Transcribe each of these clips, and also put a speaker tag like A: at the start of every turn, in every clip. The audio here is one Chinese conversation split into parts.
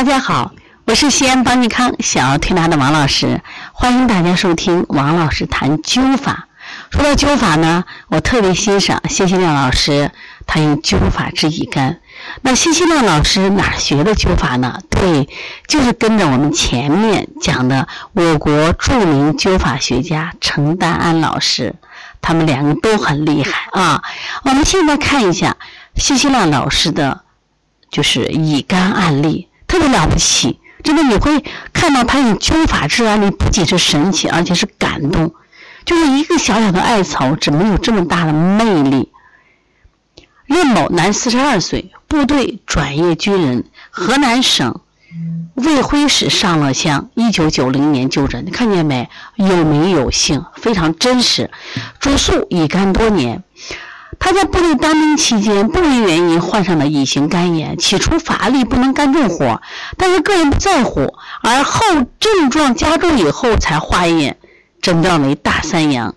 A: 大家好，我是西安邦尼康小儿推拿的王老师，欢迎大家收听王老师谈灸法。说到灸法呢，我特别欣赏谢新亮老师，他用灸法治乙肝。那谢新亮老师哪学的灸法呢？对，就是跟着我们前面讲的我国著名灸法学家程丹安老师，他们两个都很厉害啊。我们现在看一下谢新亮老师的，就是乙肝案例。特别了不起，真的你会看到他用灸法治案例，不仅是神奇，而且是感动。就是一个小小的艾草，怎么有这么大的魅力？任某，男，四十二岁，部队转业军人，河南省卫辉市上乐乡，一九九零年就诊。看见没？有名有姓，非常真实。主诉乙肝多年。他在部队当兵期间，不明原因患上了乙型肝炎，起初乏力，不能干重活，但是个人不在乎，而后症状加重以后才化验，诊断为大三阳。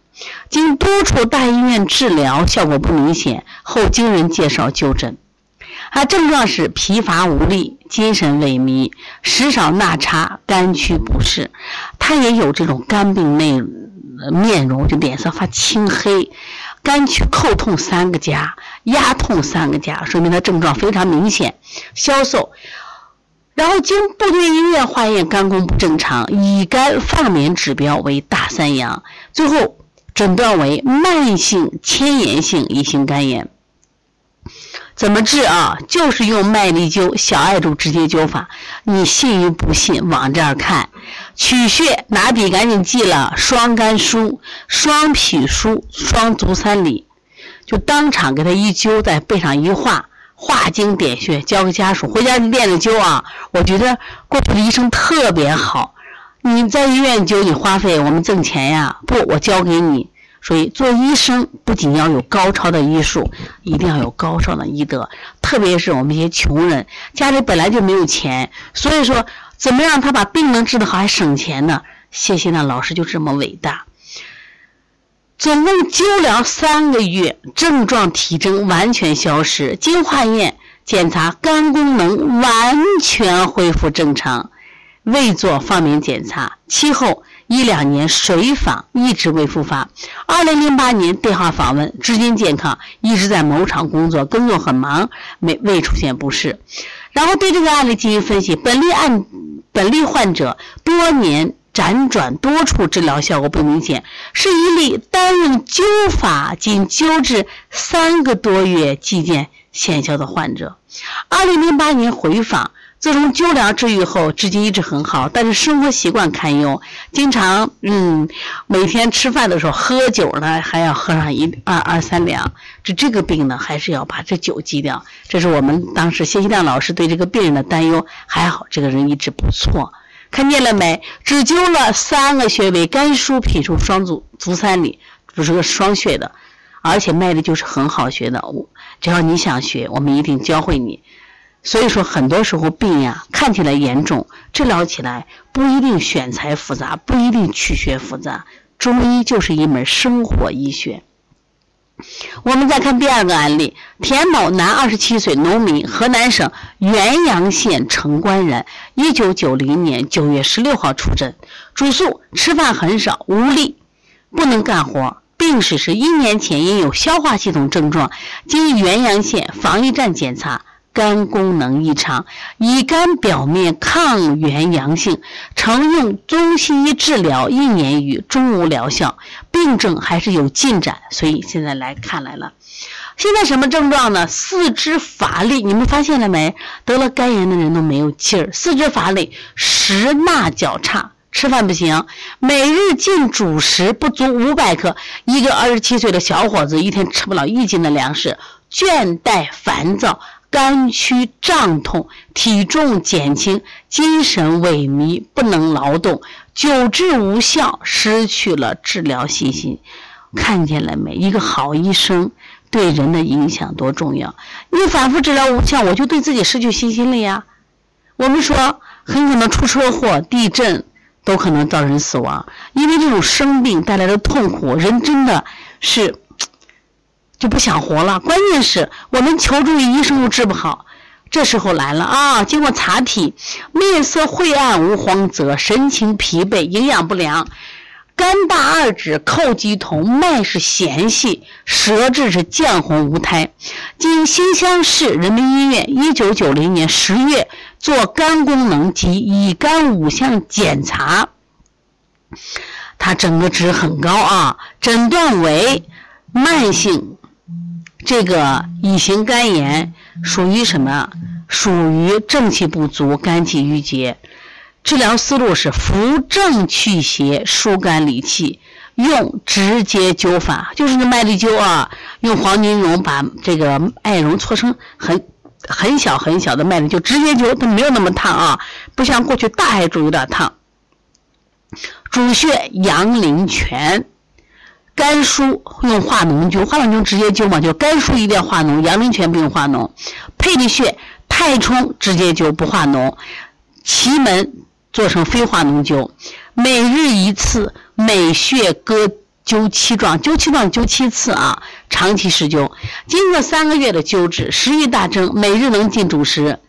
A: 经多处大医院治疗，效果不明显，后经人介绍就诊。他症状是疲乏无力、精神萎靡、食少纳差、肝区不适。他也有这种肝病内面容，就脸色发青黑。肝区叩痛三个加，压痛三个加，说明他症状非常明显，消瘦。然后经部队医院化验，肝功不正常，乙肝放免指标为大三阳，最后诊断为慢性迁延性乙型肝炎。怎么治啊？就是用麦粒灸、小艾柱直接灸法。你信与不信，往这儿看。取穴，拿笔赶紧记了：双肝腧、双脾腧、双足三里。就当场给他一灸，在背上一画，画经点穴，交给家属，回家练着灸啊。我觉得过去的医生特别好。你在医院灸，你花费我们挣钱呀？不，我交给你。所以做医生不仅要有高超的医术，一定要有高尚的医德。特别是我们这些穷人，家里本来就没有钱，所以说怎么让他把病能治得好还省钱呢？谢谢呢，老师就这么伟大。总共灸疗三个月，症状体征完全消失，经化验检查肝功能完全恢复正常，未做放免检查，其后。一两年随访一直未复发。二零零八年电话访问，至今健康，一直在某厂工作，工作很忙，没未出现不适。然后对这个案例进行分析，本例案本例患者多年辗转多处治疗效果不明显，是一例单用灸法仅灸治三个多月即见见效的患者。二零零八年回访。自从灸疗治愈后，至今一直很好，但是生活习惯堪忧，经常嗯，每天吃饭的时候喝酒呢，还要喝上一二二三两。这这个病呢，还是要把这酒戒掉。这是我们当时谢希亮老师对这个病人的担忧。还好这个人一直不错，看见了没？只灸了三个穴位：肝腧、脾腧、双足足三里，不是个双穴的，而且卖的就是很好学的。我只要你想学，我们一定教会你。所以说，很多时候病呀看起来严重，治疗起来不一定选材复杂，不一定取穴复杂。中医就是一门生活医学。我们再看第二个案例：田某，男，二十七岁，农民，河南省原阳县城关人，一九九零年九月十六号出诊，主诉吃饭很少，无力，不能干活。病史是一年前因有消化系统症状，经原阳县防疫站检查。肝功能异常，乙肝表面抗原阳性，曾用中西医治疗一年余，终无疗效，病症还是有进展，所以现在来看来了。现在什么症状呢？四肢乏力，你们发现了没？得了肝炎的人都没有劲儿，四肢乏力，食纳较差，吃饭不行，每日进主食不足五百克，一个二十七岁的小伙子一天吃不了一斤的粮食，倦怠烦躁。肝区胀痛，体重减轻，精神萎靡，不能劳动，久治无效，失去了治疗信心。看见了没？一个好医生对人的影响多重要！你反复治疗无效，我就对自己失去信心了呀。我们说，很可能出车祸、地震都可能造成死亡，因为这种生病带来的痛苦，人真的是。就不想活了。关键是我们求助于医生又治不好，这时候来了啊！经过查体，面色晦暗无光泽，神情疲惫，营养不良，肝大二指，叩肌痛，脉是弦细，舌质是绛红无苔。经新乡市人民医院一九九零年十月做肝功能及乙肝五项检查，他整个值很高啊！诊断为慢性这个乙型肝炎。属于什么？属于正气不足、肝气郁结。治疗思路是扶正祛邪、疏肝理气，用直接灸法，就是那麦粒灸啊。用黄金绒把这个艾绒搓成很很小很小的麦粒，就直接灸，它没有那么烫啊，不像过去大艾灸有点烫。主穴阳陵泉。肝腧用化脓灸，化脓灸直接灸嘛，就肝腧一定要化脓，阳陵泉不用化脓。配的穴太冲直接灸不化脓，奇门做成非化脓灸，每日一次，每穴各灸七壮，灸七壮灸七次啊，长期施灸，经过三个月的灸治，食欲大增，每日能进主食。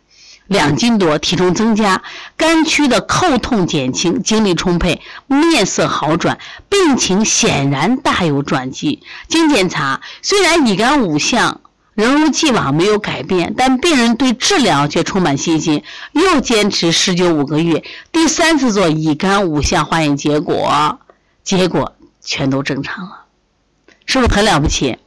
A: 两斤多，体重增加，肝区的叩痛减轻，精力充沛，面色好转，病情显然大有转机。经检查，虽然乙肝五项仍如既往没有改变，但病人对治疗却充满信心，又坚持十九五个月，第三次做乙肝五项化验结果，结果全都正常了。是不是很了不起？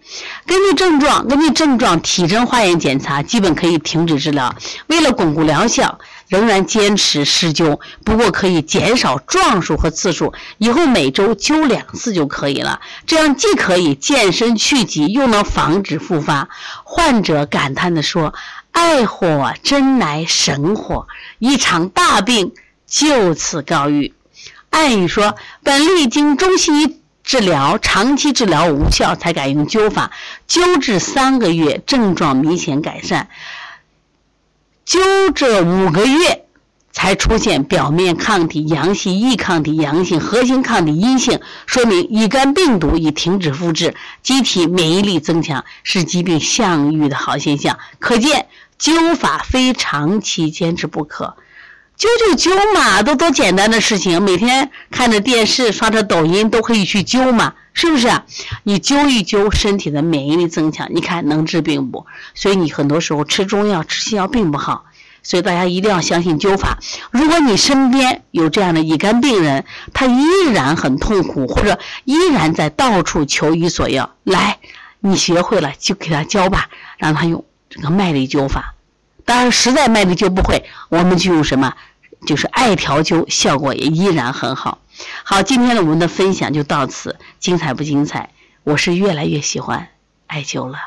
A: 根据症状，根据症状体征化验检查，基本可以停止治疗。为了巩固疗效，仍然坚持施灸，不过可以减少壮数和次数，以后每周灸两次就可以了。这样既可以健身去疾，又能防止复发。患者感叹地说：“爱火真乃神火，一场大病就此告愈。”暗语说：“本历经中西医。”治疗长期治疗无效，才改用灸法。灸治三个月，症状明显改善。灸这五个月，才出现表面抗体阳性、易抗体阳性、核心抗体阴性，说明乙肝病毒已停止复制，机体免疫力增强，是疾病向愈的好现象。可见灸法非长期坚持不可。灸就灸嘛，都多简单的事情，每天看着电视、刷着抖音都可以去灸嘛，是不是？你灸一灸，身体的免疫力增强，你看能治病不？所以你很多时候吃中药、吃西药并不好，所以大家一定要相信灸法。如果你身边有这样的乙肝病人，他依然很痛苦，或者依然在到处求医索药，来，你学会了就给他教吧，让他用这个麦粒灸法。当然，实在麦粒灸不会，我们就用什么？就是艾条灸，效果也依然很好。好，今天的我们的分享就到此，精彩不精彩？我是越来越喜欢艾灸了。